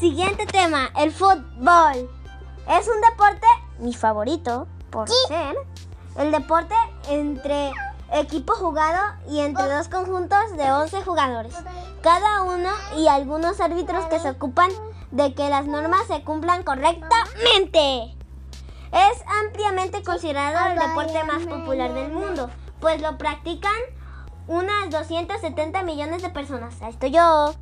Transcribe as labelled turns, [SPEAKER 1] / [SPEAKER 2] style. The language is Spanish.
[SPEAKER 1] Siguiente tema, el fútbol. Es un deporte, mi favorito, por ser, el deporte entre equipo jugado y entre dos conjuntos de 11 jugadores, cada uno y algunos árbitros que se ocupan de que las normas se cumplan correctamente. Es ampliamente considerado el deporte más popular del mundo, pues lo practican unas 270 millones de personas. Ahí estoy yo.